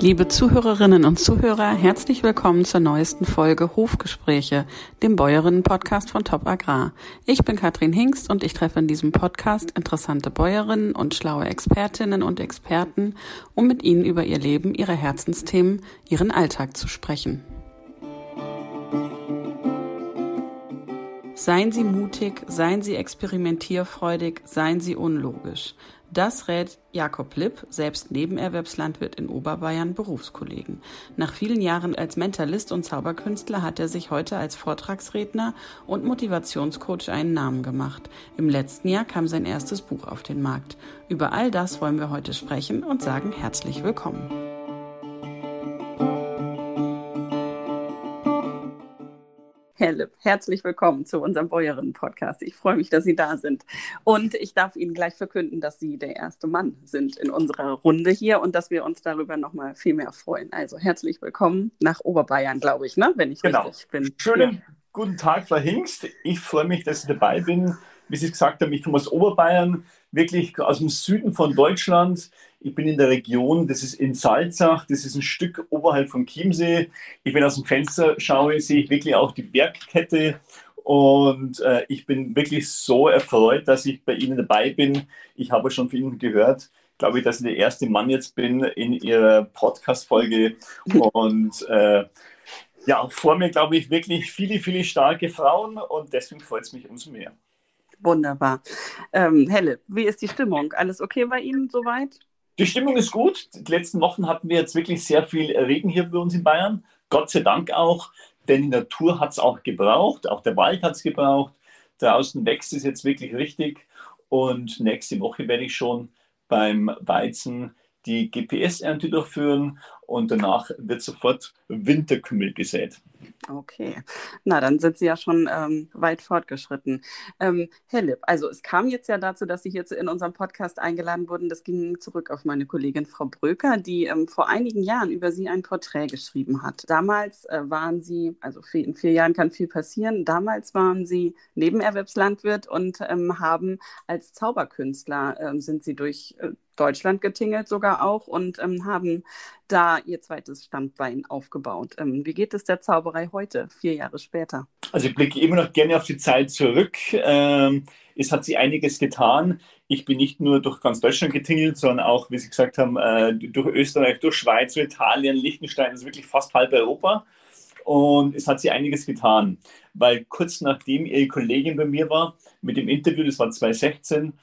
Liebe Zuhörerinnen und Zuhörer, herzlich willkommen zur neuesten Folge Hofgespräche, dem Bäuerinnen-Podcast von Top Agrar. Ich bin Katrin Hingst und ich treffe in diesem Podcast interessante Bäuerinnen und schlaue Expertinnen und Experten, um mit ihnen über ihr Leben, ihre Herzensthemen, ihren Alltag zu sprechen. Seien Sie mutig, seien Sie experimentierfreudig, seien Sie unlogisch. Das rät Jakob Lipp, selbst Nebenerwerbslandwirt in Oberbayern, Berufskollegen. Nach vielen Jahren als Mentalist und Zauberkünstler hat er sich heute als Vortragsredner und Motivationscoach einen Namen gemacht. Im letzten Jahr kam sein erstes Buch auf den Markt. Über all das wollen wir heute sprechen und sagen herzlich willkommen. Herr Lipp, herzlich willkommen zu unserem Bäuerinnen-Podcast. Ich freue mich, dass Sie da sind. Und ich darf Ihnen gleich verkünden, dass Sie der erste Mann sind in unserer Runde hier und dass wir uns darüber noch mal viel mehr freuen. Also herzlich willkommen nach Oberbayern, glaube ich, ne? wenn ich genau. richtig bin. Schönen ja. guten Tag, Frau Hingst. Ich freue mich, dass ich dabei bin. Wie Sie gesagt haben, ich komme aus Oberbayern, wirklich aus dem Süden von Deutschland. Ich bin in der Region, das ist in Salzach, das ist ein Stück oberhalb von Chiemsee. Ich, wenn aus dem Fenster schaue, sehe ich wirklich auch die Bergkette und äh, ich bin wirklich so erfreut, dass ich bei Ihnen dabei bin. Ich habe schon von Ihnen gehört, glaube ich, dass ich der erste Mann jetzt bin in Ihrer Podcast-Folge. Und äh, ja, vor mir, glaube ich, wirklich viele, viele starke Frauen und deswegen freut es mich umso mehr. Wunderbar. Ähm, Helle, wie ist die Stimmung? Alles okay bei Ihnen soweit? Die Stimmung ist gut. Die letzten Wochen hatten wir jetzt wirklich sehr viel Regen hier bei uns in Bayern. Gott sei Dank auch, denn die Natur hat es auch gebraucht, auch der Wald hat es gebraucht. Draußen wächst es jetzt wirklich richtig. Und nächste Woche werde ich schon beim Weizen die GPS-Ernte durchführen und danach wird sofort Winterkümmel gesät. Okay, na dann sind Sie ja schon ähm, weit fortgeschritten. Ähm, Herr Lipp, also es kam jetzt ja dazu, dass Sie hier in unserem Podcast eingeladen wurden. Das ging zurück auf meine Kollegin Frau Bröker, die ähm, vor einigen Jahren über Sie ein Porträt geschrieben hat. Damals äh, waren Sie, also in vier Jahren kann viel passieren, damals waren Sie Nebenerwerbslandwirt und ähm, haben als Zauberkünstler, ähm, sind Sie durch äh, Deutschland getingelt sogar auch und ähm, haben da ihr zweites Standbein aufgebaut. Ähm, wie geht es der Zauberei heute, vier Jahre später? Also ich blicke immer noch gerne auf die Zeit zurück. Ähm, es hat sich einiges getan. Ich bin nicht nur durch ganz Deutschland getingelt, sondern auch, wie Sie gesagt haben, äh, durch Österreich, durch Schweiz, Italien, Liechtenstein, also wirklich fast halb Europa. Und es hat sich einiges getan, weil kurz nachdem Ihre Kollegin bei mir war, mit dem Interview, das war 2016,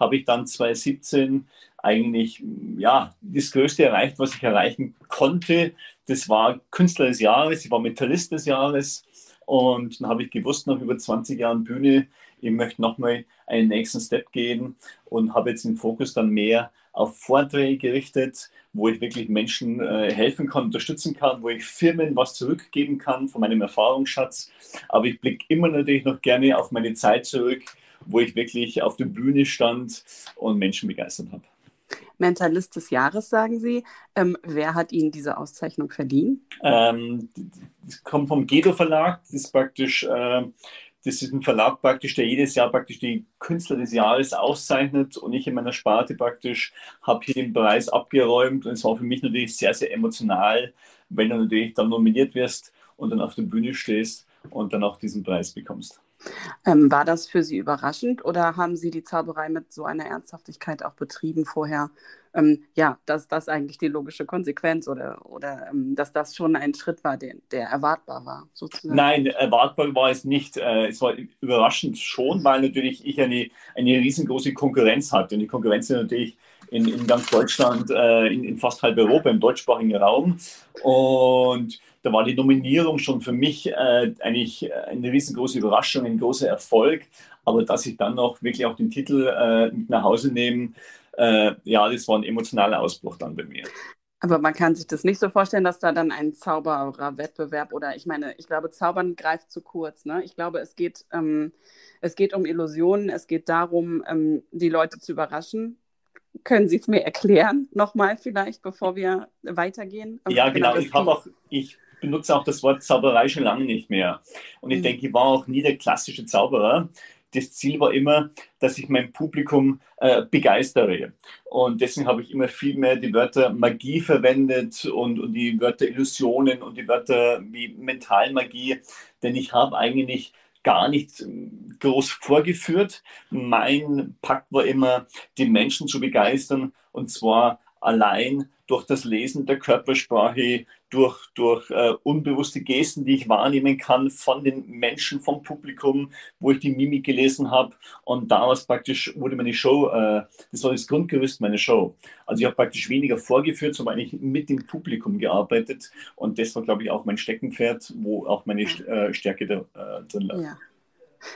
habe ich dann 2017 eigentlich ja, das Größte erreicht, was ich erreichen konnte. Das war Künstler des Jahres, ich war Metallist des Jahres und dann habe ich gewusst, nach über 20 Jahren Bühne, ich möchte nochmal einen nächsten Step gehen und habe jetzt den Fokus dann mehr auf Vorträge gerichtet, wo ich wirklich Menschen äh, helfen kann, unterstützen kann, wo ich Firmen was zurückgeben kann von meinem Erfahrungsschatz. Aber ich blicke immer natürlich noch gerne auf meine Zeit zurück, wo ich wirklich auf der Bühne stand und Menschen begeistert habe. Mentalist des Jahres, sagen Sie. Ähm, wer hat Ihnen diese Auszeichnung verliehen? Ähm, das kommt vom Gedo Verlag. Das ist praktisch, äh, das ist ein Verlag praktisch, der jedes Jahr praktisch die Künstler des Jahres auszeichnet. Und ich in meiner Sparte praktisch habe hier den Preis abgeräumt. Und es war für mich natürlich sehr, sehr emotional, wenn du natürlich dann nominiert wirst und dann auf der Bühne stehst und dann auch diesen Preis bekommst. Ähm, war das für Sie überraschend oder haben Sie die Zauberei mit so einer Ernsthaftigkeit auch betrieben vorher? Ähm, ja, dass das eigentlich die logische Konsequenz oder, oder ähm, dass das schon ein Schritt war, den, der erwartbar war, sozusagen? Nein, erwartbar war es nicht. Äh, es war überraschend schon, weil natürlich ich eine, eine riesengroße Konkurrenz hatte. Und die Konkurrenz ist natürlich in, in ganz Deutschland, äh, in, in fast halb Europa, im deutschsprachigen Raum. Und da war die Nominierung schon für mich äh, eigentlich eine riesengroße Überraschung, ein großer Erfolg. Aber dass ich dann noch wirklich auch den Titel äh, mit nach Hause nehme, äh, ja, das war ein emotionaler Ausbruch dann bei mir. Aber man kann sich das nicht so vorstellen, dass da dann ein Zaubererwettbewerb oder ich meine, ich glaube, Zaubern greift zu kurz. Ne? Ich glaube, es geht, ähm, es geht um Illusionen, es geht darum, ähm, die Leute zu überraschen. Können Sie es mir erklären, nochmal vielleicht, bevor wir weitergehen? Ja, genau. genau ich auch, ich benutze auch das Wort Zauberei schon lange nicht mehr. Und ich mhm. denke, ich war auch nie der klassische Zauberer. das Ziel war immer, dass ich mein Publikum äh, begeistere. Und deswegen habe ich immer viel mehr die Wörter Magie verwendet und, und die Wörter Illusionen und die Wörter wie Mentalmagie, denn ich habe eigentlich gar nicht ähm, groß vorgeführt. Mein Pakt war immer, die Menschen zu begeistern und zwar allein durch das Lesen der Körpersprache, durch, durch äh, unbewusste Gesten, die ich wahrnehmen kann von den Menschen, vom Publikum, wo ich die Mimik gelesen habe. Und daraus praktisch wurde meine Show, äh, das war das Grundgerüst meiner Show. Also ich habe praktisch weniger vorgeführt, sondern eigentlich mit dem Publikum gearbeitet. Und das war, glaube ich, auch mein Steckenpferd, wo auch meine äh, Stärke da, äh, drin lag. Ja.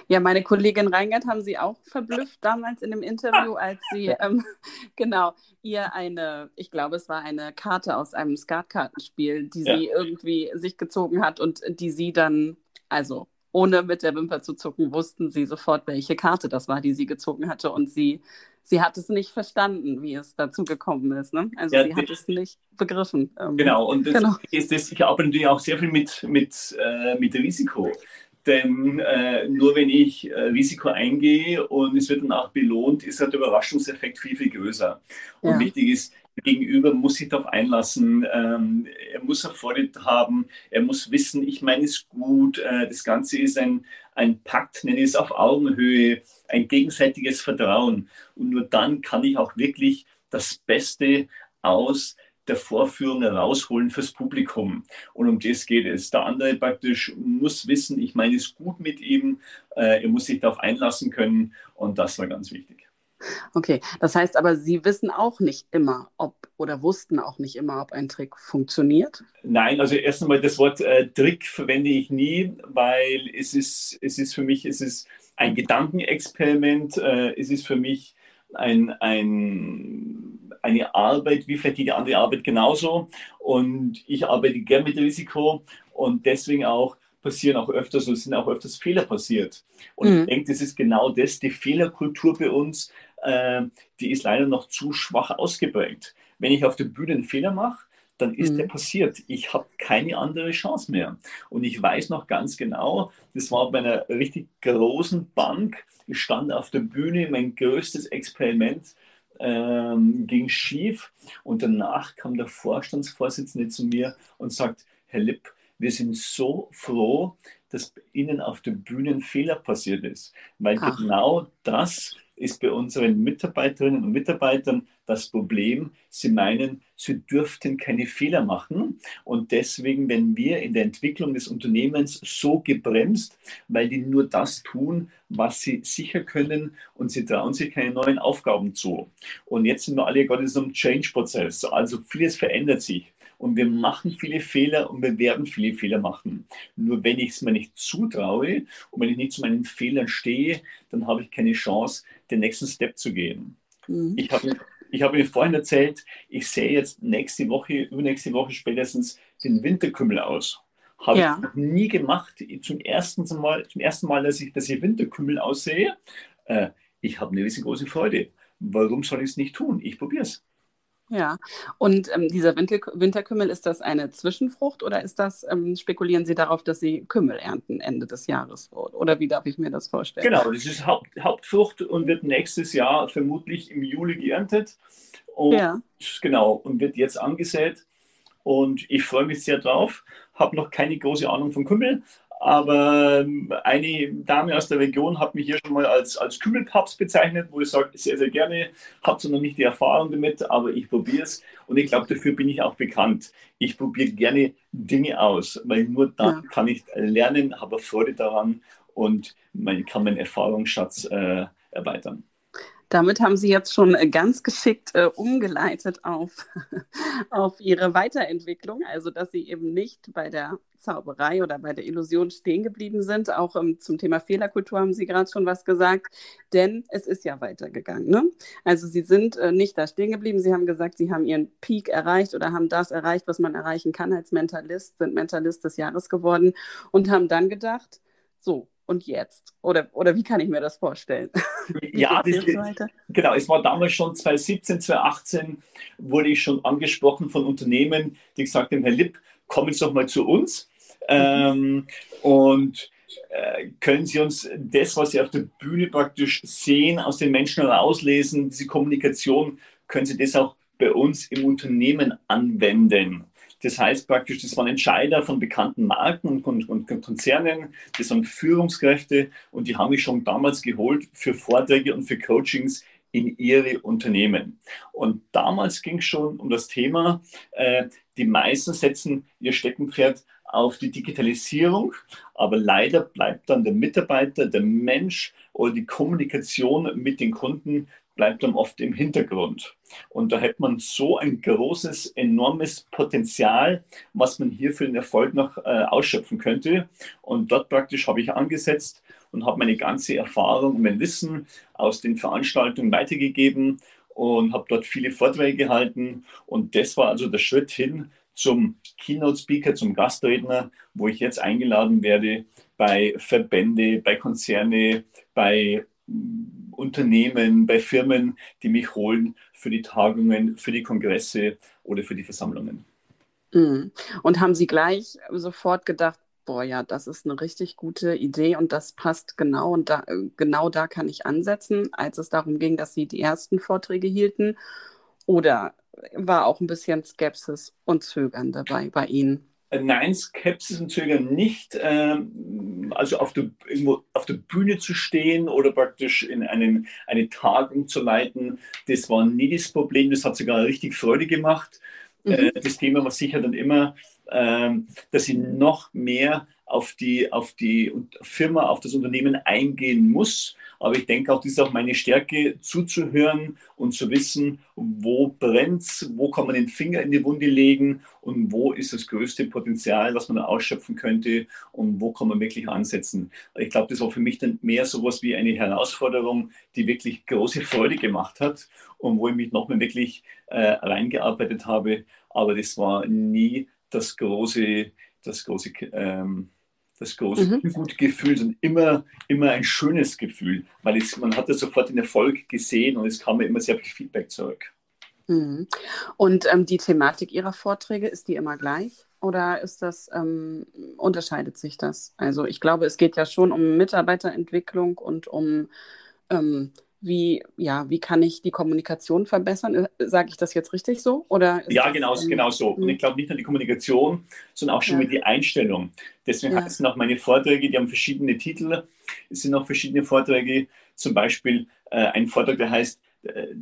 Ja, meine Kollegin Reingert haben Sie auch verblüfft damals in dem Interview, als Sie, ähm, genau, ihr eine, ich glaube, es war eine Karte aus einem Skatkartenspiel, die ja. sie irgendwie sich gezogen hat und die Sie dann, also ohne mit der Wimper zu zucken, wussten Sie sofort, welche Karte das war, die sie gezogen hatte und sie sie hat es nicht verstanden, wie es dazu gekommen ist. Ne? Also ja, sie hat es nicht begriffen. Ähm, genau, und das genau. ist das, ich arbeite natürlich auch sehr viel mit, mit, äh, mit Risiko. Denn äh, nur wenn ich äh, Risiko eingehe und es wird dann auch belohnt, ist halt der Überraschungseffekt viel, viel größer. Und ja. wichtig ist, Gegenüber muss sich darauf einlassen, ähm, er muss Erfolg haben, er muss wissen, ich meine es gut, äh, das Ganze ist ein, ein Pakt, nenne ich es auf Augenhöhe, ein gegenseitiges Vertrauen. Und nur dann kann ich auch wirklich das Beste aus der Vorführung herausholen fürs Publikum. Und um das geht es. Der andere praktisch muss wissen, ich meine es gut mit ihm, äh, er muss sich darauf einlassen können und das war ganz wichtig. Okay, das heißt aber, Sie wissen auch nicht immer, ob oder wussten auch nicht immer, ob ein Trick funktioniert? Nein, also erst einmal das Wort äh, Trick verwende ich nie, weil es ist, es ist für mich, es ist ein Gedankenexperiment, äh, es ist für mich ein, ein eine Arbeit wie vielleicht die andere Arbeit genauso. Und ich arbeite gern mit Risiko und deswegen auch passieren auch öfters, es sind auch öfters Fehler passiert. Und mhm. ich denke, das ist genau das, die Fehlerkultur bei uns, äh, die ist leider noch zu schwach ausgeprägt. Wenn ich auf der Bühne einen Fehler mache, dann ist mhm. der passiert. Ich habe keine andere Chance mehr. Und ich weiß noch ganz genau, das war bei einer richtig großen Bank. Ich stand auf der Bühne, mein größtes Experiment ähm, ging schief. Und danach kam der Vorstandsvorsitzende zu mir und sagt, Herr Lipp, wir sind so froh, dass Ihnen auf der Bühne ein Fehler passiert ist, weil Ach. genau das ist bei unseren Mitarbeiterinnen und Mitarbeitern das Problem. Sie meinen, sie dürften keine Fehler machen. Und deswegen werden wir in der Entwicklung des Unternehmens so gebremst, weil die nur das tun, was sie sicher können und sie trauen sich keine neuen Aufgaben zu. Und jetzt sind wir alle gerade in so einem Change-Prozess. Also vieles verändert sich und wir machen viele Fehler und wir werden viele Fehler machen. Nur wenn ich es mir nicht zutraue und wenn ich nicht zu meinen Fehlern stehe, dann habe ich keine Chance, den nächsten Step zu gehen. Mhm. Ich habe ich habe mir vorhin erzählt, ich sehe jetzt nächste Woche, übernächste Woche spätestens den Winterkümmel aus. Habe ja. ich noch nie gemacht. Zum ersten Mal, zum ersten Mal dass, ich, dass ich Winterkümmel aussehe. Äh, ich habe eine riesengroße Freude. Warum soll ich es nicht tun? Ich probiere es. Ja, und ähm, dieser Winter Winterkümmel, ist das eine Zwischenfrucht oder ist das, ähm, spekulieren Sie darauf, dass Sie Kümmel ernten Ende des Jahres? Oder wie darf ich mir das vorstellen? Genau, das ist Haupt, Hauptfrucht und wird nächstes Jahr vermutlich im Juli geerntet. Und, ja. Genau, und wird jetzt angesät. Und ich freue mich sehr drauf. Habe noch keine große Ahnung von Kümmel, aber ähm, eine Dame aus der Region hat mich hier schon mal als, als Kümmelpaps bezeichnet, wo ich sage, sehr, sehr gerne, habe zwar noch nicht die Erfahrung damit, aber ich probiere es. Und ich glaube, dafür bin ich auch bekannt. Ich probiere gerne Dinge aus, weil nur dann ja. kann ich lernen, habe Freude daran und man kann meinen Erfahrungsschatz äh, erweitern. Damit haben Sie jetzt schon äh, ganz geschickt äh, umgeleitet auf, auf Ihre Weiterentwicklung, also dass Sie eben nicht bei der Zauberei oder bei der Illusion stehen geblieben sind. Auch ähm, zum Thema Fehlerkultur haben Sie gerade schon was gesagt, denn es ist ja weitergegangen. Ne? Also Sie sind äh, nicht da stehen geblieben. Sie haben gesagt, Sie haben Ihren Peak erreicht oder haben das erreicht, was man erreichen kann als Mentalist, sind Mentalist des Jahres geworden und haben dann gedacht, so, und jetzt? Oder, oder wie kann ich mir das vorstellen? ja, das, genau. Es war damals schon 2017, 2018, wurde ich schon angesprochen von Unternehmen, die gesagt haben, Herr Lipp, komm jetzt doch mal zu uns. Mhm. Ähm, und äh, können Sie uns das, was Sie auf der Bühne praktisch sehen, aus den Menschen herauslesen, diese Kommunikation, können Sie das auch bei uns im Unternehmen anwenden? Das heißt praktisch, das waren Entscheider von bekannten Marken und, und, Konzernen, das waren Führungskräfte und die haben mich schon damals geholt für Vorträge und für Coachings in ihre Unternehmen. Und damals ging es schon um das Thema, äh, die meisten setzen ihr Steckenpferd auf die Digitalisierung, aber leider bleibt dann der Mitarbeiter, der Mensch oder die Kommunikation mit den Kunden bleibt dann oft im Hintergrund. Und da hätte man so ein großes, enormes Potenzial, was man hier für den Erfolg noch äh, ausschöpfen könnte. Und dort praktisch habe ich angesetzt und habe meine ganze Erfahrung und mein Wissen aus den Veranstaltungen weitergegeben und habe dort viele Vorträge gehalten. Und das war also der Schritt hin zum Keynote Speaker, zum Gastredner, wo ich jetzt eingeladen werde bei Verbände, bei Konzerne, bei Unternehmen, bei Firmen, die mich holen für die Tagungen, für die Kongresse oder für die Versammlungen. Mhm. Und haben Sie gleich sofort gedacht, boah, ja, das ist eine richtig gute Idee und das passt genau und da, genau da kann ich ansetzen, als es darum ging, dass Sie die ersten Vorträge hielten? Oder war auch ein bisschen Skepsis und Zögern dabei bei Ihnen? Äh, nein, Skepsis und Zögern nicht. Ähm, also auf der, irgendwo auf der Bühne zu stehen oder praktisch in einen, eine Tagung zu leiten, das war nie das Problem. Das hat sogar richtig Freude gemacht. Mhm. Äh, das Thema war sicher dann immer, ähm, dass ich noch mehr auf die, auf die Firma, auf das Unternehmen eingehen muss. Aber ich denke auch, das ist auch meine Stärke, zuzuhören und zu wissen, wo brennt wo kann man den Finger in die Wunde legen und wo ist das größte Potenzial, was man ausschöpfen könnte und wo kann man wirklich ansetzen. Ich glaube, das war für mich dann mehr so etwas wie eine Herausforderung, die wirklich große Freude gemacht hat und wo ich mich nochmal wirklich äh, reingearbeitet habe. Aber das war nie das große, das große ähm, das große mhm. gute Gefühl, sondern immer, immer ein schönes Gefühl, weil es, man hat ja sofort den Erfolg gesehen und es kam mir immer sehr viel Feedback zurück. Mhm. Und ähm, die Thematik Ihrer Vorträge, ist die immer gleich? Oder ist das, ähm, unterscheidet sich das? Also ich glaube, es geht ja schon um Mitarbeiterentwicklung und um ähm, wie, ja, wie kann ich die Kommunikation verbessern? Äh, Sage ich das jetzt richtig so? Oder ja, genau, ähm, genau so. Und ich glaube nicht nur die Kommunikation, sondern auch schon ja. mit die Einstellung. Deswegen ja. heißen auch meine Vorträge, die haben verschiedene Titel. Es sind auch verschiedene Vorträge, zum Beispiel äh, ein Vortrag, der heißt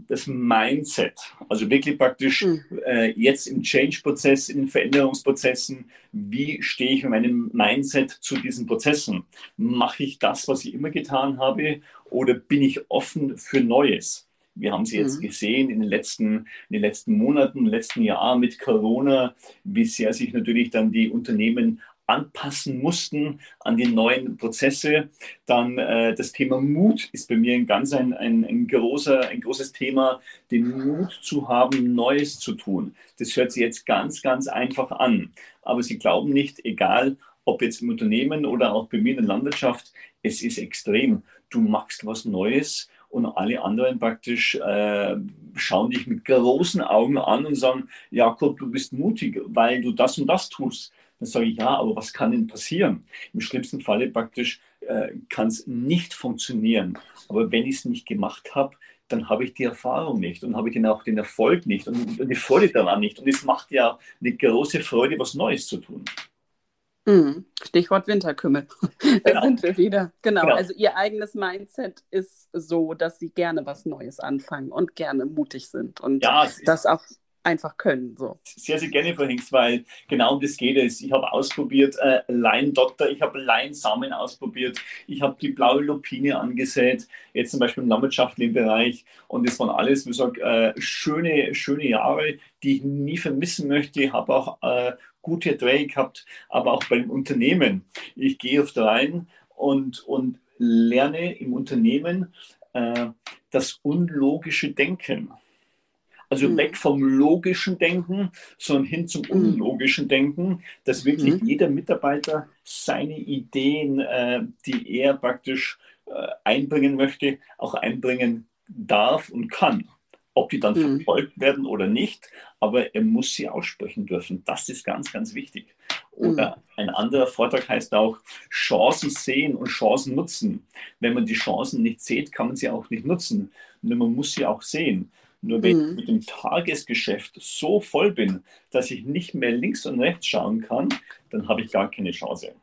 das Mindset, also wirklich praktisch mhm. äh, jetzt im Change-Prozess, in den Veränderungsprozessen, wie stehe ich mit meinem Mindset zu diesen Prozessen? Mache ich das, was ich immer getan habe, oder bin ich offen für Neues? Wir haben sie jetzt mhm. gesehen in den, letzten, in den letzten Monaten, im letzten Jahr mit Corona, wie sehr sich natürlich dann die Unternehmen anpassen mussten an die neuen Prozesse. Dann äh, das Thema Mut ist bei mir ein ganz ein, ein, ein, großer, ein großes Thema, den Mut zu haben, Neues zu tun. Das hört sich jetzt ganz, ganz einfach an. Aber Sie glauben nicht, egal ob jetzt im Unternehmen oder auch bei mir in der Landwirtschaft, es ist extrem. Du machst was Neues und alle anderen praktisch äh, schauen dich mit großen Augen an und sagen, Jakob, du bist mutig, weil du das und das tust. Dann sage ich, ja, aber was kann denn passieren? Im schlimmsten Falle praktisch äh, kann es nicht funktionieren. Aber wenn ich es nicht gemacht habe, dann habe ich die Erfahrung nicht und habe ich dann auch den Erfolg nicht und, und die Freude daran nicht. Und es macht ja eine große Freude, was Neues zu tun. Mhm. Stichwort Winterkümmel. Da genau. sind wir wieder. Genau. genau. Also Ihr eigenes Mindset ist so, dass Sie gerne was Neues anfangen und gerne mutig sind und ja, das auch einfach können. So. Sehr, sehr gerne, Frau Hingst, weil genau um das geht es. Ich habe ausprobiert äh, Leindotter, ich habe Leinsamen ausprobiert, ich habe die blaue Lupine angesät, jetzt zum Beispiel im landwirtschaftlichen Bereich. Und das waren alles, wie gesagt, äh, schöne, schöne Jahre, die ich nie vermissen möchte. Ich habe auch äh, gute Erträge gehabt, aber auch beim Unternehmen. Ich gehe oft rein und, und lerne im Unternehmen äh, das unlogische Denken. Also mhm. weg vom logischen Denken, sondern hin zum mhm. unlogischen Denken, dass wirklich mhm. jeder Mitarbeiter seine Ideen, äh, die er praktisch äh, einbringen möchte, auch einbringen darf und kann. ob die dann mhm. verfolgt werden oder nicht, aber er muss sie aussprechen dürfen. Das ist ganz, ganz wichtig. Oder mhm. ein anderer Vortrag heißt auch Chancen sehen und Chancen nutzen. Wenn man die Chancen nicht sieht, kann man sie auch nicht nutzen. Nur man muss sie auch sehen. Nur wenn mhm. ich mit dem Tagesgeschäft so voll bin, dass ich nicht mehr links und rechts schauen kann, dann habe ich gar keine Chance.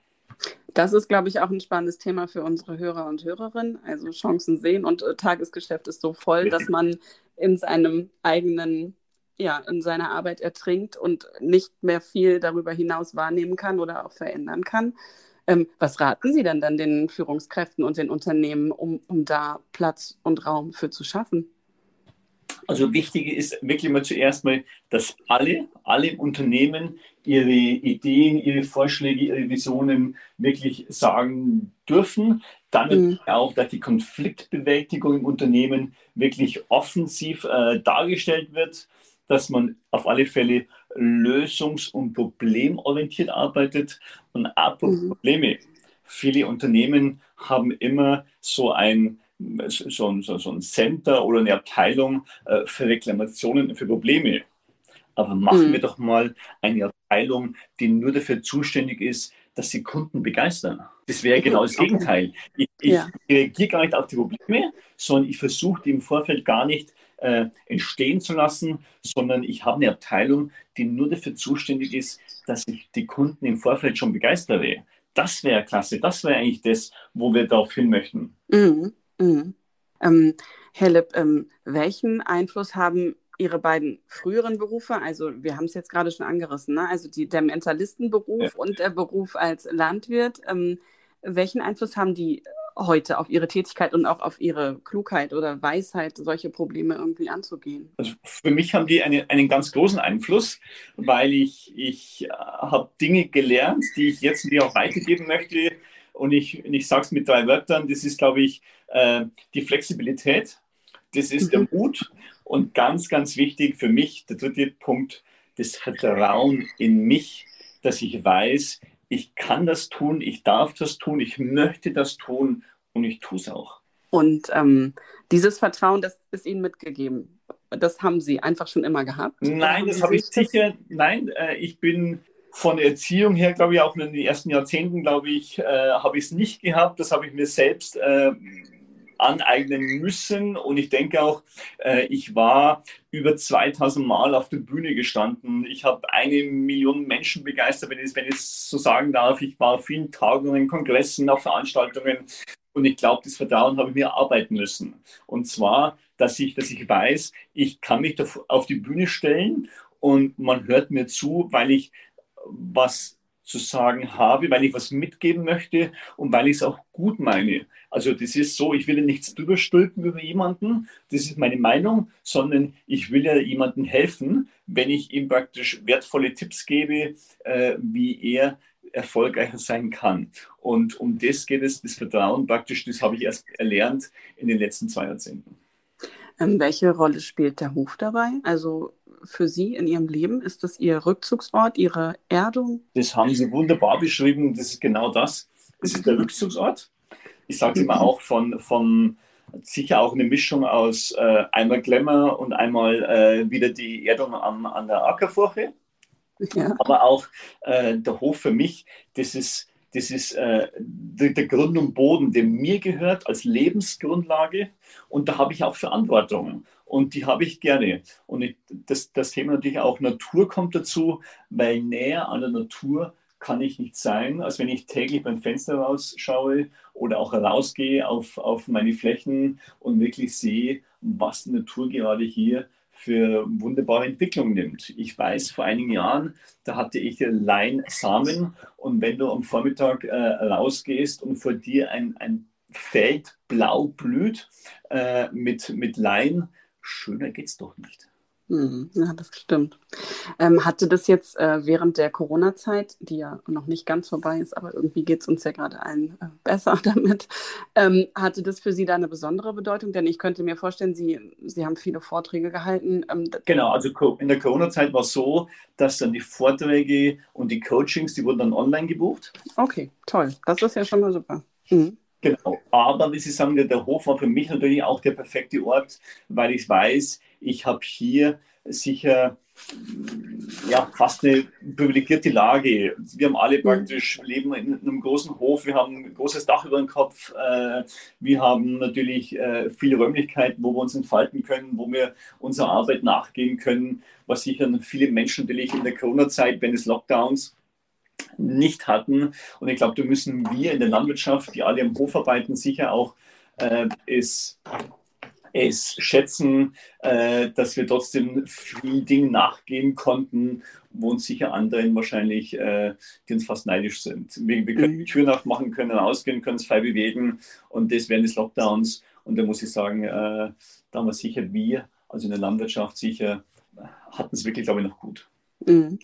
Das ist, glaube ich, auch ein spannendes Thema für unsere Hörer und Hörerinnen. Also Chancen sehen und äh, Tagesgeschäft ist so voll, dass man in seinem eigenen, ja, in seiner Arbeit ertrinkt und nicht mehr viel darüber hinaus wahrnehmen kann oder auch verändern kann. Ähm, was raten Sie denn dann den Führungskräften und den Unternehmen, um, um da Platz und Raum für zu schaffen? Also wichtig ist wirklich mal zuerst mal, dass alle, alle Unternehmen ihre Ideen, ihre Vorschläge, ihre Visionen wirklich sagen dürfen. Dann mhm. auch, dass die Konfliktbewältigung im Unternehmen wirklich offensiv äh, dargestellt wird, dass man auf alle Fälle lösungs- und problemorientiert arbeitet und apropos mhm. Probleme. Viele Unternehmen haben immer so ein so, so, so ein Center oder eine Abteilung äh, für Reklamationen, für Probleme. Aber machen mhm. wir doch mal eine Abteilung, die nur dafür zuständig ist, dass sie Kunden begeistern. Das wäre genau das Gegenteil. Ich, ich ja. reagiere gar nicht auf die Probleme, sondern ich versuche die im Vorfeld gar nicht äh, entstehen zu lassen, sondern ich habe eine Abteilung, die nur dafür zuständig ist, dass ich die Kunden im Vorfeld schon begeistere. Das wäre klasse. Das wäre eigentlich das, wo wir darauf hin möchten. Mhm. Mhm. Ähm, Herr Lipp, ähm, welchen Einfluss haben Ihre beiden früheren Berufe, also wir haben es jetzt gerade schon angerissen, ne? also die, der Mentalistenberuf ja. und der Beruf als Landwirt, ähm, welchen Einfluss haben die heute auf Ihre Tätigkeit und auch auf Ihre Klugheit oder Weisheit, solche Probleme irgendwie anzugehen? Also für mich haben die eine, einen ganz großen Einfluss, weil ich, ich äh, habe Dinge gelernt, die ich jetzt auch weitergeben möchte, und ich, ich sage es mit drei Wörtern, das ist, glaube ich, äh, die Flexibilität, das ist mhm. der Mut und ganz, ganz wichtig für mich, der dritte Punkt, das Vertrauen in mich, dass ich weiß, ich kann das tun, ich darf das tun, ich möchte das tun und ich tue es auch. Und ähm, dieses Vertrauen, das ist Ihnen mitgegeben. Das haben Sie einfach schon immer gehabt? Nein, das habe ich sicher. Nein, äh, ich bin von Erziehung her, glaube ich, auch in den ersten Jahrzehnten, glaube ich, äh, habe ich es nicht gehabt. Das habe ich mir selbst äh, aneignen müssen. Und ich denke auch, äh, ich war über 2000 Mal auf der Bühne gestanden. Ich habe eine Million Menschen begeistert, wenn ich, wenn ich es so sagen darf. Ich war auf vielen Tagungen, Kongressen, auf Veranstaltungen. Und ich glaube, das Vertrauen habe ich mir arbeiten müssen. Und zwar, dass ich, dass ich weiß, ich kann mich auf die Bühne stellen und man hört mir zu, weil ich was zu sagen habe, weil ich was mitgeben möchte und weil ich es auch gut meine. Also das ist so, ich will ja nichts drüber stülpen über jemanden, das ist meine Meinung, sondern ich will ja jemandem helfen, wenn ich ihm praktisch wertvolle Tipps gebe, äh, wie er erfolgreicher sein kann. Und um das geht es, das Vertrauen praktisch, das habe ich erst erlernt in den letzten zwei Jahrzehnten. Ähm, welche Rolle spielt der Hof dabei? Also für Sie in Ihrem Leben? Ist das Ihr Rückzugsort, Ihre Erdung? Das haben Sie wunderbar beschrieben. Das ist genau das. Das ist der mhm. Rückzugsort. Ich sage immer auch von, von sicher auch eine Mischung aus äh, einmal Glamour und einmal äh, wieder die Erdung am, an der Ackerfurche. Ja. Aber auch äh, der Hof für mich, das ist, das ist äh, der, der, Grund und Boden, der mir gehört als Lebensgrundlage. Und da habe ich auch Verantwortung und die habe ich gerne. Und ich, das, das Thema natürlich auch Natur kommt dazu, weil näher an der Natur kann ich nicht sein, als wenn ich täglich beim Fenster rausschaue oder auch rausgehe auf, auf meine Flächen und wirklich sehe, was die Natur gerade hier für wunderbare Entwicklung nimmt. Ich weiß, vor einigen Jahren, da hatte ich Leinsamen und wenn du am Vormittag äh, rausgehst und vor dir ein, ein Feld blau blüht äh, mit, mit Lein, schöner geht es doch nicht. Hm, ja, das stimmt. Ähm, hatte das jetzt äh, während der Corona-Zeit, die ja noch nicht ganz vorbei ist, aber irgendwie geht es uns ja gerade allen äh, besser damit, ähm, hatte das für Sie da eine besondere Bedeutung? Denn ich könnte mir vorstellen, Sie, Sie haben viele Vorträge gehalten. Ähm, genau, also in der Corona-Zeit war es so, dass dann die Vorträge und die Coachings, die wurden dann online gebucht. Okay, toll. Das ist ja schon mal super. Mhm. Genau, aber wie Sie sagen, der Hof war für mich natürlich auch der perfekte Ort, weil ich weiß, ich habe hier sicher ja, fast eine privilegierte Lage. Wir haben alle mhm. praktisch leben in einem großen Hof, wir haben ein großes Dach über dem Kopf, äh, wir haben natürlich äh, viele Räumlichkeiten, wo wir uns entfalten können, wo wir unserer Arbeit nachgehen können, was sicher viele Menschen natürlich in der Corona-Zeit, während des Lockdowns, nicht hatten. Und ich glaube, da müssen wir in der Landwirtschaft, die alle am Hof arbeiten, sicher auch äh, es, es schätzen, äh, dass wir trotzdem vielen Dingen nachgehen konnten, wo uns sicher anderen wahrscheinlich, äh, die uns fast neidisch sind. Wir, wir können die Tür nachmachen, können ausgehen, können uns frei bewegen und das während des Lockdowns. Und da muss ich sagen, äh, da haben wir sicher wir, also in der Landwirtschaft sicher, hatten es wirklich, glaube ich, noch gut. Mhm.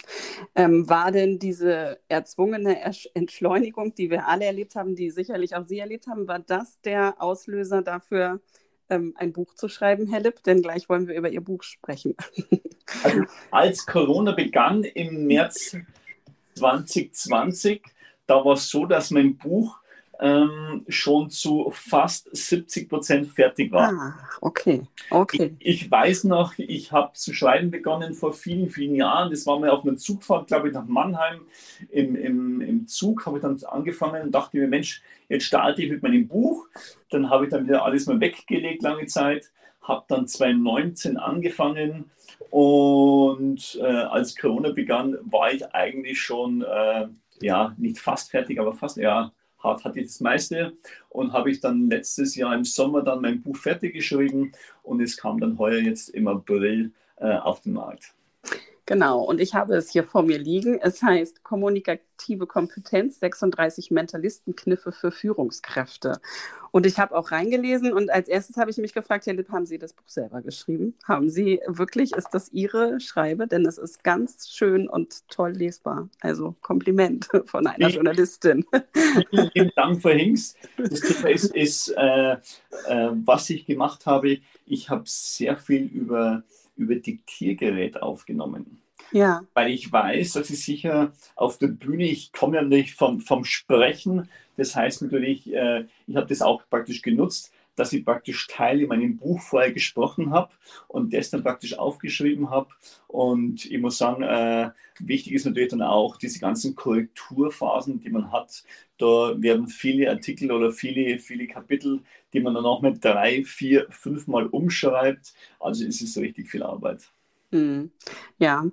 Ähm, war denn diese erzwungene Entschleunigung, die wir alle erlebt haben, die sicherlich auch Sie erlebt haben, war das der Auslöser dafür, ähm, ein Buch zu schreiben, Herr Lipp? Denn gleich wollen wir über Ihr Buch sprechen. Also, als Corona begann im März 2020, da war es so, dass mein Buch ähm, schon zu fast 70 Prozent fertig war. Ah, okay, okay. Ich, ich weiß noch, ich habe zu schreiben begonnen vor vielen, vielen Jahren. Das war mir auf einer Zugfahrt, glaube ich, nach Mannheim. Im, im, im Zug habe ich dann angefangen und dachte mir, Mensch, jetzt starte ich mit meinem Buch. Dann habe ich dann wieder alles mal weggelegt, lange Zeit. Habe dann 2019 angefangen und äh, als Corona begann, war ich eigentlich schon, äh, ja, nicht fast fertig, aber fast, ja, hatte ich das meiste und habe ich dann letztes Jahr im Sommer dann mein Buch fertig geschrieben und es kam dann heuer jetzt im April äh, auf den Markt. Genau, und ich habe es hier vor mir liegen. Es heißt Kommunikative Kompetenz, 36 Mentalistenkniffe für Führungskräfte. Und ich habe auch reingelesen und als erstes habe ich mich gefragt, Herr Lipp, haben Sie das Buch selber geschrieben? Haben Sie wirklich, ist das Ihre Schreibe? Denn es ist ganz schön und toll lesbar. Also Kompliment von einer Journalistin. Vielen, vielen Dank, Frau Hinks. Das Thema ist, ist äh, äh, was ich gemacht habe. Ich habe sehr viel über über Diktiergerät aufgenommen. Ja. Weil ich weiß, dass ich sicher auf der Bühne, ich komme ja nicht vom, vom Sprechen, das heißt natürlich, äh, ich habe das auch praktisch genutzt, dass ich praktisch Teile in meinem Buch vorher gesprochen habe und das dann praktisch aufgeschrieben habe. Und ich muss sagen, äh, wichtig ist natürlich dann auch diese ganzen Korrekturphasen, die man hat. Da werden viele Artikel oder viele, viele Kapitel, die man dann auch mit drei, vier, fünf Mal umschreibt. Also es ist richtig viel Arbeit. Hm. Ja,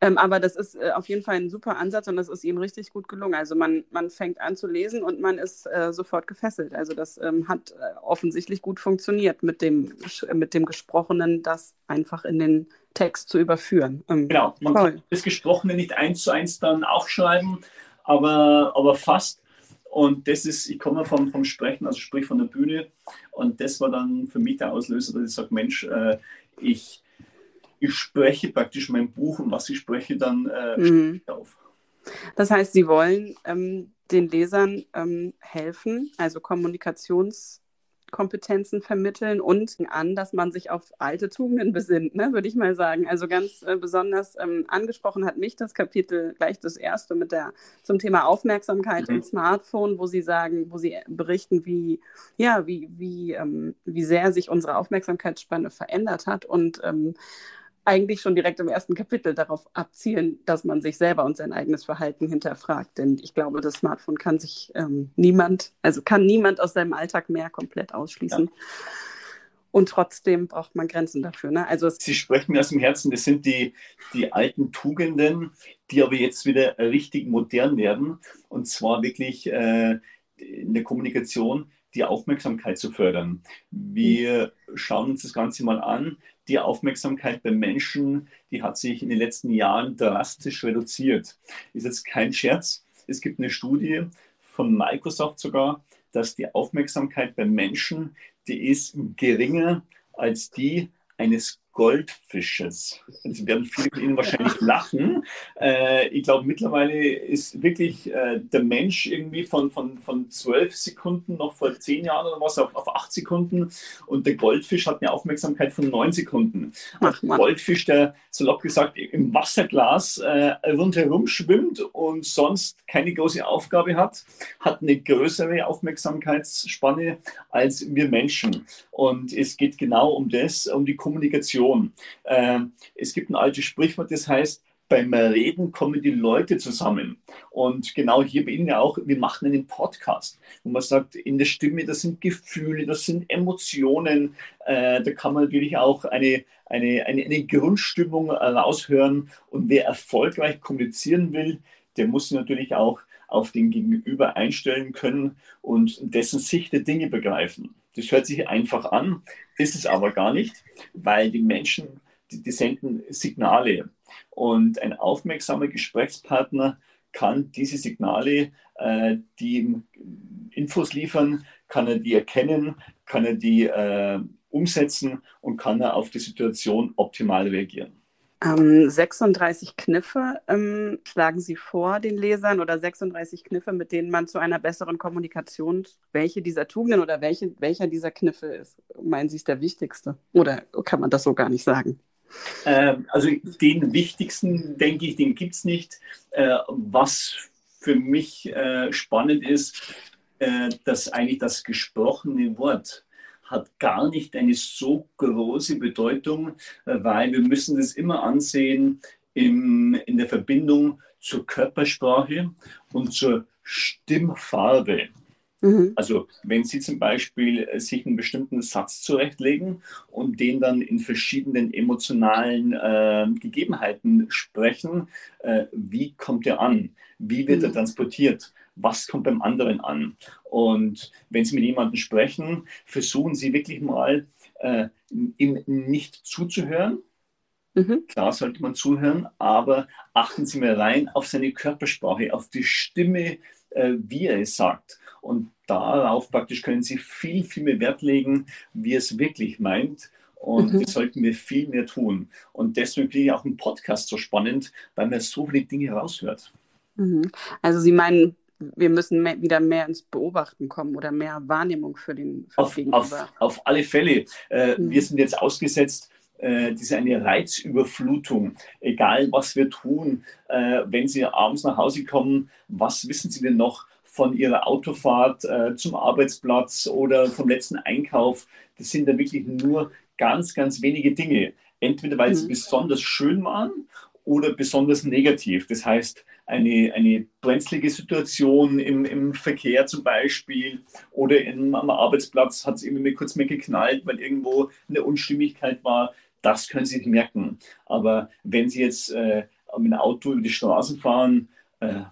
ähm, aber das ist äh, auf jeden Fall ein super Ansatz und das ist ihm richtig gut gelungen. Also man, man fängt an zu lesen und man ist äh, sofort gefesselt. Also das ähm, hat äh, offensichtlich gut funktioniert mit dem, mit dem Gesprochenen, das einfach in den Text zu überführen. Ähm, genau, man toll. kann das Gesprochene nicht eins zu eins dann aufschreiben, aber, aber fast. Und das ist, ich komme vom, vom Sprechen, also sprich von der Bühne. Und das war dann für mich der Auslöser, dass ich sage, Mensch, äh, ich ich spreche praktisch mein Buch und was ich spreche, dann äh, mhm. auf. Das heißt, Sie wollen ähm, den Lesern ähm, helfen, also Kommunikationskompetenzen vermitteln und an, dass man sich auf alte Tugenden besinnt, ne, würde ich mal sagen. Also ganz äh, besonders ähm, angesprochen hat mich das Kapitel gleich das erste mit der zum Thema Aufmerksamkeit mhm. und Smartphone, wo Sie sagen, wo Sie berichten, wie ja, wie wie ähm, wie sehr sich unsere Aufmerksamkeitsspanne verändert hat und ähm, eigentlich schon direkt im ersten Kapitel darauf abzielen, dass man sich selber und sein eigenes Verhalten hinterfragt. Denn ich glaube, das Smartphone kann sich ähm, niemand, also kann niemand aus seinem Alltag mehr komplett ausschließen. Ja. Und trotzdem braucht man Grenzen dafür. Ne? Also Sie sprechen mir aus dem Herzen, das sind die, die alten Tugenden, die aber jetzt wieder richtig modern werden. Und zwar wirklich äh, in der Kommunikation die Aufmerksamkeit zu fördern. Wir schauen uns das Ganze mal an die Aufmerksamkeit bei Menschen, die hat sich in den letzten Jahren drastisch reduziert. Ist jetzt kein Scherz. Es gibt eine Studie von Microsoft sogar, dass die Aufmerksamkeit bei Menschen, die ist geringer als die eines Goldfisches. Sie werden viele von Ihnen wahrscheinlich lachen. Äh, ich glaube, mittlerweile ist wirklich äh, der Mensch irgendwie von, von, von 12 Sekunden noch vor 10 Jahren oder was auf, auf 8 Sekunden und der Goldfisch hat eine Aufmerksamkeit von 9 Sekunden. Ach, der Goldfisch, der salopp gesagt im Wasserglas äh, rundherum schwimmt und sonst keine große Aufgabe hat, hat eine größere Aufmerksamkeitsspanne als wir Menschen. Und es geht genau um das, um die Kommunikation. Äh, es gibt ein altes Sprichwort, das heißt, beim Reden kommen die Leute zusammen. Und genau hier bei Ihnen auch, wir machen einen Podcast, wo man sagt, in der Stimme, das sind Gefühle, das sind Emotionen. Äh, da kann man natürlich auch eine, eine, eine, eine Grundstimmung raushören. Und wer erfolgreich kommunizieren will, der muss natürlich auch auf den Gegenüber einstellen können und dessen Sicht der Dinge begreifen. Das hört sich einfach an, ist es aber gar nicht, weil die Menschen, die, die senden Signale. Und ein aufmerksamer Gesprächspartner kann diese Signale, äh, die Infos liefern, kann er die erkennen, kann er die äh, umsetzen und kann er auf die Situation optimal reagieren. Ähm, 36 Kniffe ähm, schlagen Sie vor den Lesern oder 36 Kniffe, mit denen man zu einer besseren Kommunikation, welche dieser Tugenden oder welche, welcher dieser Kniffe ist, meinen Sie ist der wichtigste? Oder kann man das so gar nicht sagen? Ähm, also den wichtigsten, denke ich, den gibt es nicht. Äh, was für mich äh, spannend ist, äh, dass eigentlich das gesprochene Wort hat gar nicht eine so große Bedeutung, äh, weil wir müssen das immer ansehen im, in der Verbindung zur Körpersprache und zur Stimmfarbe. Mhm. Also wenn Sie zum Beispiel äh, sich einen bestimmten Satz zurechtlegen und den dann in verschiedenen emotionalen äh, Gegebenheiten sprechen, äh, wie kommt er an? Wie wird mhm. er transportiert? Was kommt beim anderen an? Und wenn Sie mit jemandem sprechen, versuchen Sie wirklich mal, äh, ihm nicht zuzuhören. Mhm. Klar sollte man zuhören, aber achten Sie mal rein auf seine Körpersprache, auf die Stimme, äh, wie er es sagt. Und darauf praktisch können Sie viel, viel mehr Wert legen, wie es wirklich meint. Und mhm. das sollten wir viel mehr tun. Und deswegen finde ich auch einen Podcast so spannend, weil man so viele Dinge raushört. Mhm. Also Sie meinen wir müssen mehr, wieder mehr ins Beobachten kommen oder mehr Wahrnehmung für den für auf, Gegenüber. Auf, auf alle Fälle. Äh, mhm. Wir sind jetzt ausgesetzt, äh, diese eine Reizüberflutung, egal was wir tun. Äh, wenn Sie abends nach Hause kommen, was wissen Sie denn noch von Ihrer Autofahrt äh, zum Arbeitsplatz oder vom letzten Einkauf? Das sind dann wirklich nur ganz, ganz wenige Dinge. Entweder weil mhm. sie besonders schön waren oder besonders negativ. Das heißt, eine, eine brenzlige Situation im, im Verkehr zum Beispiel oder in, am Arbeitsplatz hat es irgendwie kurz mehr geknallt, weil irgendwo eine Unstimmigkeit war. Das können Sie nicht merken. Aber wenn Sie jetzt äh, mit dem Auto über die Straßen fahren, äh,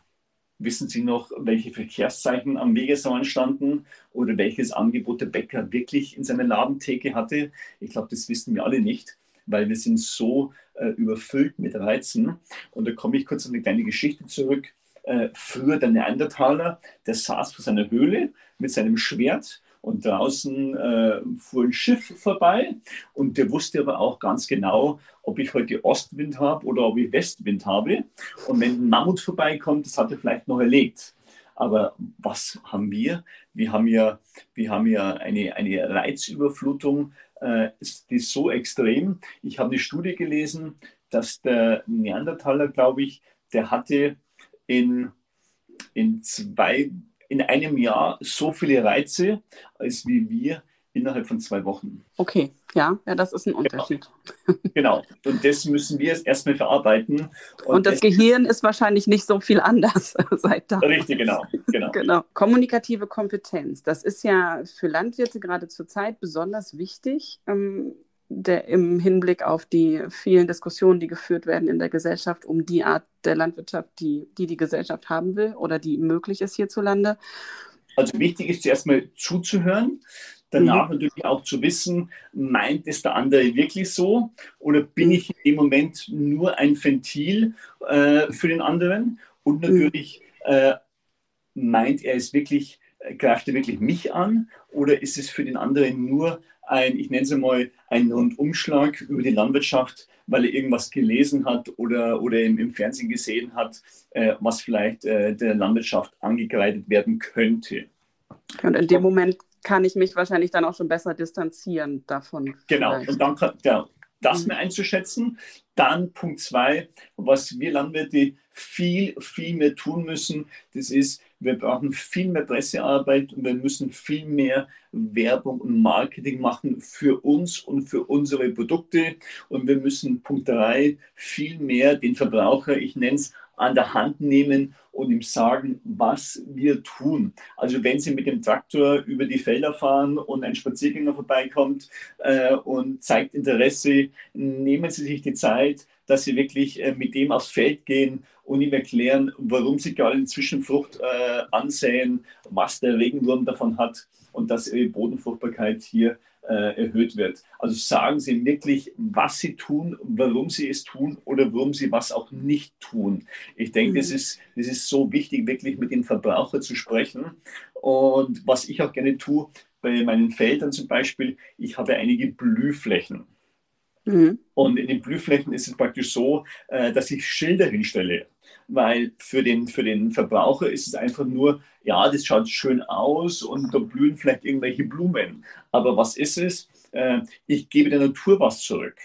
wissen Sie noch, welche Verkehrszeichen am Wegesrand standen oder welches Angebot der Bäcker wirklich in seiner Ladentheke hatte? Ich glaube, das wissen wir alle nicht weil wir sind so äh, überfüllt mit Reizen. Und da komme ich kurz auf eine kleine Geschichte zurück. Äh, früher der Neandertaler, der saß vor seiner Höhle mit seinem Schwert und draußen äh, fuhr ein Schiff vorbei und der wusste aber auch ganz genau, ob ich heute Ostwind habe oder ob ich Westwind habe. Und wenn ein Mammut vorbeikommt, das hat er vielleicht noch erlegt. Aber was haben wir? Wir haben ja, wir haben ja eine, eine Reizüberflutung äh, ist, ist so extrem. Ich habe eine Studie gelesen, dass der Neandertaler, glaube ich, der hatte in, in, zwei, in einem Jahr so viele Reize, als wie wir innerhalb von zwei Wochen. Okay, ja, ja, das ist ein Unterschied. Genau, genau. und das müssen wir erstmal verarbeiten. Und, und das Gehirn ist wahrscheinlich nicht so viel anders seit da. Richtig, genau, genau. genau. Kommunikative Kompetenz, das ist ja für Landwirte gerade zur Zeit besonders wichtig. Ähm, der, im Hinblick auf die vielen Diskussionen, die geführt werden in der Gesellschaft um die Art der Landwirtschaft, die die, die Gesellschaft haben will oder die möglich ist hierzulande. Also wichtig ist zuerst mal zuzuhören, danach mhm. natürlich auch zu wissen, meint es der andere wirklich so oder bin ich in dem Moment nur ein Ventil äh, für den anderen und mhm. natürlich äh, meint er es wirklich greift er wirklich mich an oder ist es für den anderen nur ein, ich nenne es mal, ein Rundumschlag über die Landwirtschaft, weil er irgendwas gelesen hat oder, oder im, im Fernsehen gesehen hat, äh, was vielleicht äh, der Landwirtschaft angekreidet werden könnte. Und in dem Moment kann ich mich wahrscheinlich dann auch schon besser distanzieren davon. Genau, vielleicht. und dann kann, ja, das mhm. mehr einzuschätzen. Dann Punkt zwei, was wir Landwirte viel, viel mehr tun müssen, das ist, wir brauchen viel mehr Pressearbeit und wir müssen viel mehr Werbung und Marketing machen für uns und für unsere Produkte. Und wir müssen Punkt drei viel mehr den Verbraucher, ich nenne es an der Hand nehmen und ihm sagen, was wir tun. Also wenn Sie mit dem Traktor über die Felder fahren und ein Spaziergänger vorbeikommt äh, und zeigt Interesse, nehmen Sie sich die Zeit, dass Sie wirklich äh, mit dem aufs Feld gehen und ihm erklären, warum Sie gerade eine Zwischenfrucht äh, ansehen, was der Regenwurm davon hat und dass Ihre Bodenfruchtbarkeit hier erhöht wird. Also sagen Sie wirklich, was Sie tun, warum Sie es tun oder warum Sie was auch nicht tun. Ich denke, mhm. das, ist, das ist so wichtig, wirklich mit dem Verbraucher zu sprechen. Und was ich auch gerne tue, bei meinen Feldern zum Beispiel, ich habe einige Blühflächen. Mhm. Und in den Blühflächen ist es praktisch so, äh, dass ich Schilder hinstelle weil für den, für den Verbraucher ist es einfach nur, ja, das schaut schön aus und da blühen vielleicht irgendwelche Blumen. Aber was ist es? Äh, ich gebe der Natur was zurück.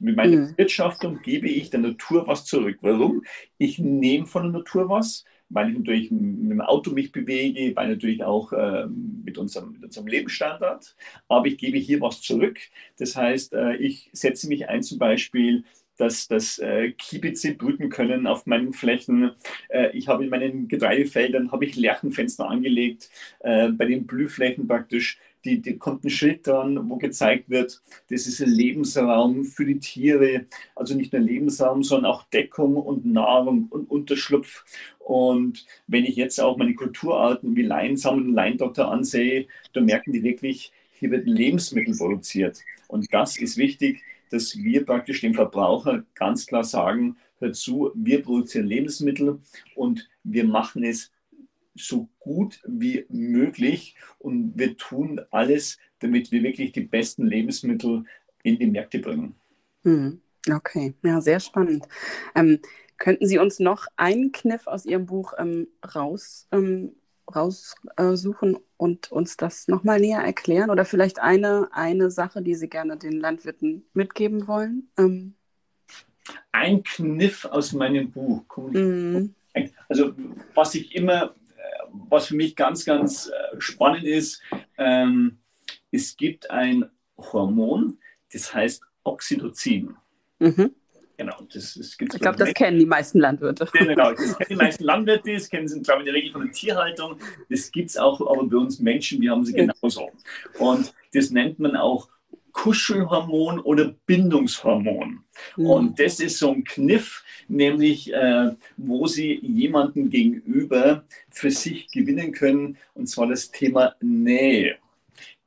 Mit meiner mhm. Wirtschaftung gebe ich der Natur was zurück. Warum? Ich nehme von der Natur was, weil ich natürlich mit dem Auto mich bewege, weil natürlich auch äh, mit, unserem, mit unserem Lebensstandard. Aber ich gebe hier was zurück. Das heißt, äh, ich setze mich ein zum Beispiel dass, dass äh, Kiebitze brüten können auf meinen Flächen. Äh, ich habe in meinen Getreidefeldern habe ich Lerchenfenster angelegt, äh, bei den Blühflächen praktisch. Die, die kommt ein Schild dran, wo gezeigt wird, das ist ein Lebensraum für die Tiere. Also nicht nur Lebensraum, sondern auch Deckung und Nahrung und Unterschlupf. Und wenn ich jetzt auch meine Kulturarten wie Leinsamen und Leindoktor ansehe, dann merken die wirklich, hier wird Lebensmittel produziert. Und das ist wichtig, dass wir praktisch dem Verbraucher ganz klar sagen, hör zu, wir produzieren Lebensmittel und wir machen es so gut wie möglich und wir tun alles, damit wir wirklich die besten Lebensmittel in die Märkte bringen. Hm, okay, ja, sehr spannend. Ähm, könnten Sie uns noch einen Kniff aus Ihrem Buch ähm, raus ähm, raussuchen und uns das nochmal näher erklären? Oder vielleicht eine, eine Sache, die Sie gerne den Landwirten mitgeben wollen? Ähm. Ein Kniff aus meinem Buch. Mhm. Also was ich immer, äh, was für mich ganz, ganz äh, spannend ist, ähm, es gibt ein Hormon, das heißt Oxytocin. Mhm. Genau, das, das gibt's Ich glaube, das kennen die meisten Landwirte. Genau, das kennen die meisten Landwirte, das kennen sie, glaube ich, in der Regel von der Tierhaltung. Das gibt es auch aber bei uns Menschen, wir haben sie genauso. Und das nennt man auch Kuschelhormon oder Bindungshormon. Mhm. Und das ist so ein Kniff, nämlich äh, wo Sie jemanden gegenüber für sich gewinnen können, und zwar das Thema Nähe.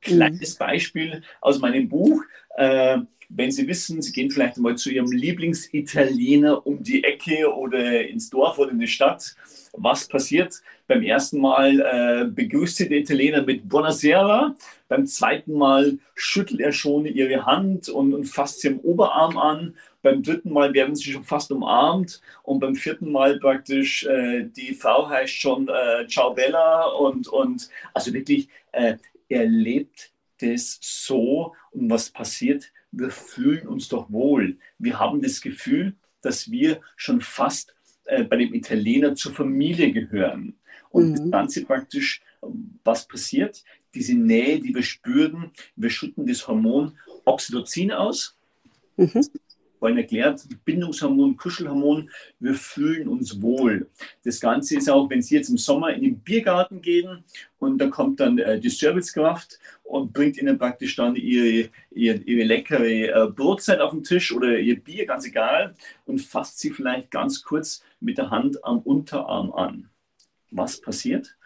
Kleines mhm. Beispiel aus meinem Buch. Äh, wenn Sie wissen, Sie gehen vielleicht mal zu Ihrem Lieblingsitaliener um die Ecke oder ins Dorf oder in die Stadt. Was passiert? Beim ersten Mal äh, begrüßt Sie den Italiener mit Buonasera. Beim zweiten Mal schüttelt er schon Ihre Hand und, und fasst sie am Oberarm an. Beim dritten Mal werden Sie schon fast umarmt. Und beim vierten Mal praktisch, äh, die Frau heißt schon äh, Ciao Bella. Und, und also wirklich, äh, er lebt das so. Und was passiert? wir fühlen uns doch wohl. Wir haben das Gefühl, dass wir schon fast äh, bei dem Italiener zur Familie gehören. Und mhm. das Ganze praktisch, was passiert? Diese Nähe, die wir spüren, wir schütten das Hormon Oxytocin aus. Mhm vorhin erklärt, Bindungshormon, Kuschelhormon, wir fühlen uns wohl. Das Ganze ist auch, wenn Sie jetzt im Sommer in den Biergarten gehen und da kommt dann äh, die Servicekraft und bringt Ihnen praktisch dann Ihre, ihre, ihre leckere äh, Brotzeit auf den Tisch oder Ihr Bier, ganz egal, und fasst Sie vielleicht ganz kurz mit der Hand am Unterarm an. Was passiert?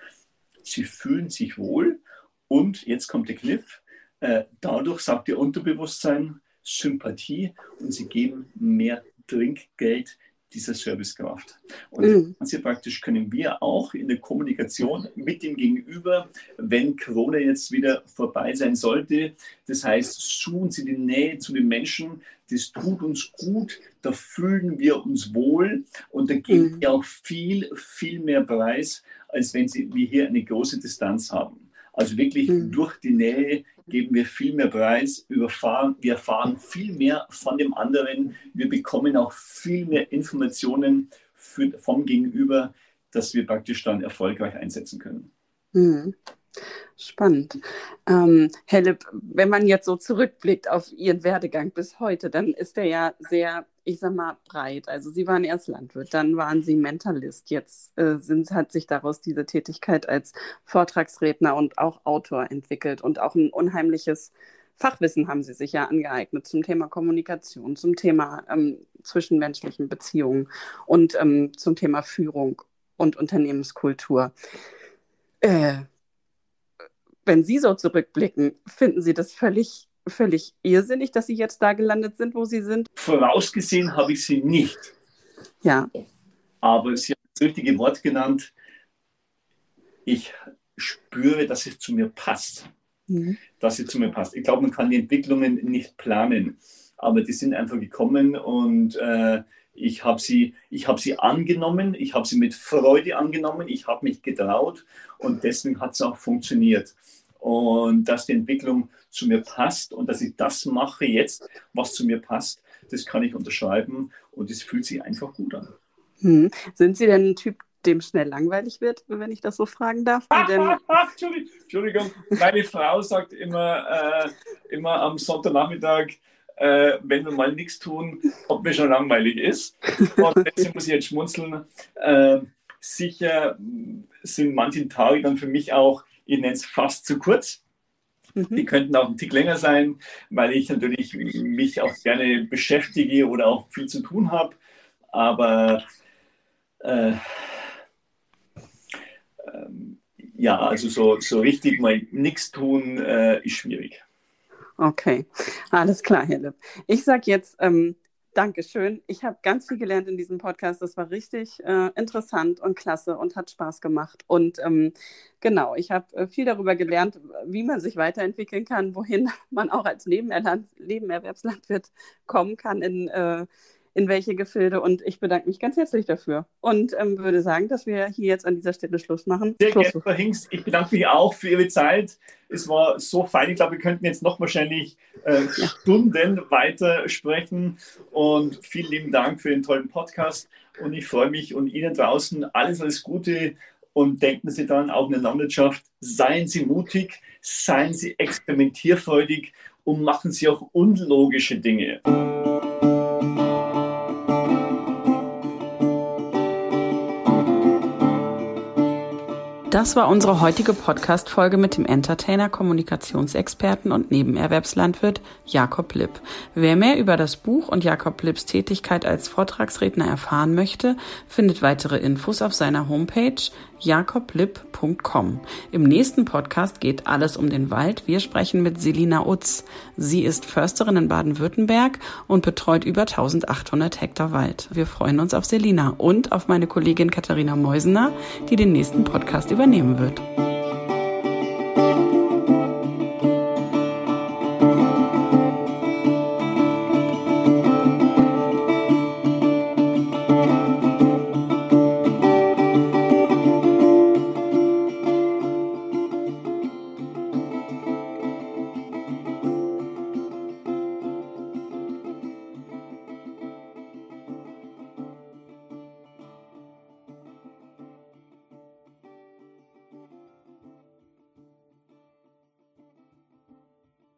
Sie fühlen sich wohl und jetzt kommt der Kniff. Äh, dadurch sagt Ihr Unterbewusstsein, Sympathie und sie geben mehr Trinkgeld dieser Servicekraft. Und mhm. praktisch können wir auch in der Kommunikation mit dem Gegenüber, wenn Corona jetzt wieder vorbei sein sollte, das heißt, suchen Sie die Nähe zu den Menschen, das tut uns gut, da fühlen wir uns wohl und da geben mhm. wir auch viel, viel mehr Preis, als wenn Sie, wir hier eine große Distanz haben. Also wirklich mhm. durch die Nähe geben wir viel mehr Preis, überfahren, wir erfahren viel mehr von dem anderen, wir bekommen auch viel mehr Informationen für, vom Gegenüber, dass wir praktisch dann erfolgreich einsetzen können. Mhm. Spannend. Ähm, Lipp, wenn man jetzt so zurückblickt auf Ihren Werdegang bis heute, dann ist der ja sehr, ich sag mal, breit. Also Sie waren erst Landwirt, dann waren Sie Mentalist. Jetzt äh, sind, hat sich daraus diese Tätigkeit als Vortragsredner und auch Autor entwickelt und auch ein unheimliches Fachwissen haben Sie sich ja angeeignet zum Thema Kommunikation, zum Thema ähm, zwischenmenschlichen Beziehungen und ähm, zum Thema Führung und Unternehmenskultur. Äh, wenn Sie so zurückblicken, finden Sie das völlig, völlig irrsinnig, dass Sie jetzt da gelandet sind, wo Sie sind? Vorausgesehen habe ich Sie nicht. Ja. Aber Sie haben das richtige Wort genannt. Ich spüre, dass es zu mir passt. Mhm. Dass es zu mir passt. Ich glaube, man kann die Entwicklungen nicht planen, aber die sind einfach gekommen und äh, ich habe sie, hab sie angenommen, ich habe sie mit Freude angenommen, ich habe mich getraut und deswegen hat es auch funktioniert. Und dass die Entwicklung zu mir passt und dass ich das mache jetzt, was zu mir passt, das kann ich unterschreiben und es fühlt sich einfach gut an. Hm. Sind Sie denn ein Typ, dem schnell langweilig wird, wenn ich das so fragen darf? Entschuldigung, meine Frau sagt immer, äh, immer am Sonntagnachmittag, äh, wenn wir mal nichts tun, ob mir schon langweilig ist. Und deswegen muss ich jetzt schmunzeln. Äh, sicher sind manche Tage dann für mich auch, ich nenne es fast zu kurz. Mhm. Die könnten auch ein Tick länger sein, weil ich natürlich mich auch gerne beschäftige oder auch viel zu tun habe. Aber äh, ähm, ja, also so, so richtig mal nichts tun äh, ist schwierig. Okay, alles klar, Herr Lipp. Ich sage jetzt ähm, Dankeschön. Ich habe ganz viel gelernt in diesem Podcast. Das war richtig äh, interessant und klasse und hat Spaß gemacht. Und ähm, genau, ich habe äh, viel darüber gelernt, wie man sich weiterentwickeln kann, wohin man auch als Nebenerwerbslandwirt kommen kann in äh, in welche Gefilde. Und ich bedanke mich ganz herzlich dafür und ähm, würde sagen, dass wir hier jetzt an dieser Stelle Schluss machen. Sehr Schluss. gerne, Frau Hingst. Ich bedanke mich auch für Ihre Zeit. Es war so fein. Ich glaube, wir könnten jetzt noch wahrscheinlich äh, ja. Stunden weiter sprechen. Und vielen lieben Dank für den tollen Podcast. Und ich freue mich und Ihnen draußen alles, alles Gute. Und denken Sie dann auch in der Landwirtschaft, seien Sie mutig, seien Sie experimentierfreudig und machen Sie auch unlogische Dinge. Das war unsere heutige Podcast-Folge mit dem Entertainer, Kommunikationsexperten und Nebenerwerbslandwirt Jakob Lipp. Wer mehr über das Buch und Jakob Lipps Tätigkeit als Vortragsredner erfahren möchte, findet weitere Infos auf seiner Homepage jakoblipp.com. Im nächsten Podcast geht alles um den Wald. Wir sprechen mit Selina Utz. Sie ist Försterin in Baden-Württemberg und betreut über 1800 Hektar Wald. Wir freuen uns auf Selina und auf meine Kollegin Katharina Meusener, die den nächsten Podcast übernehmen wird.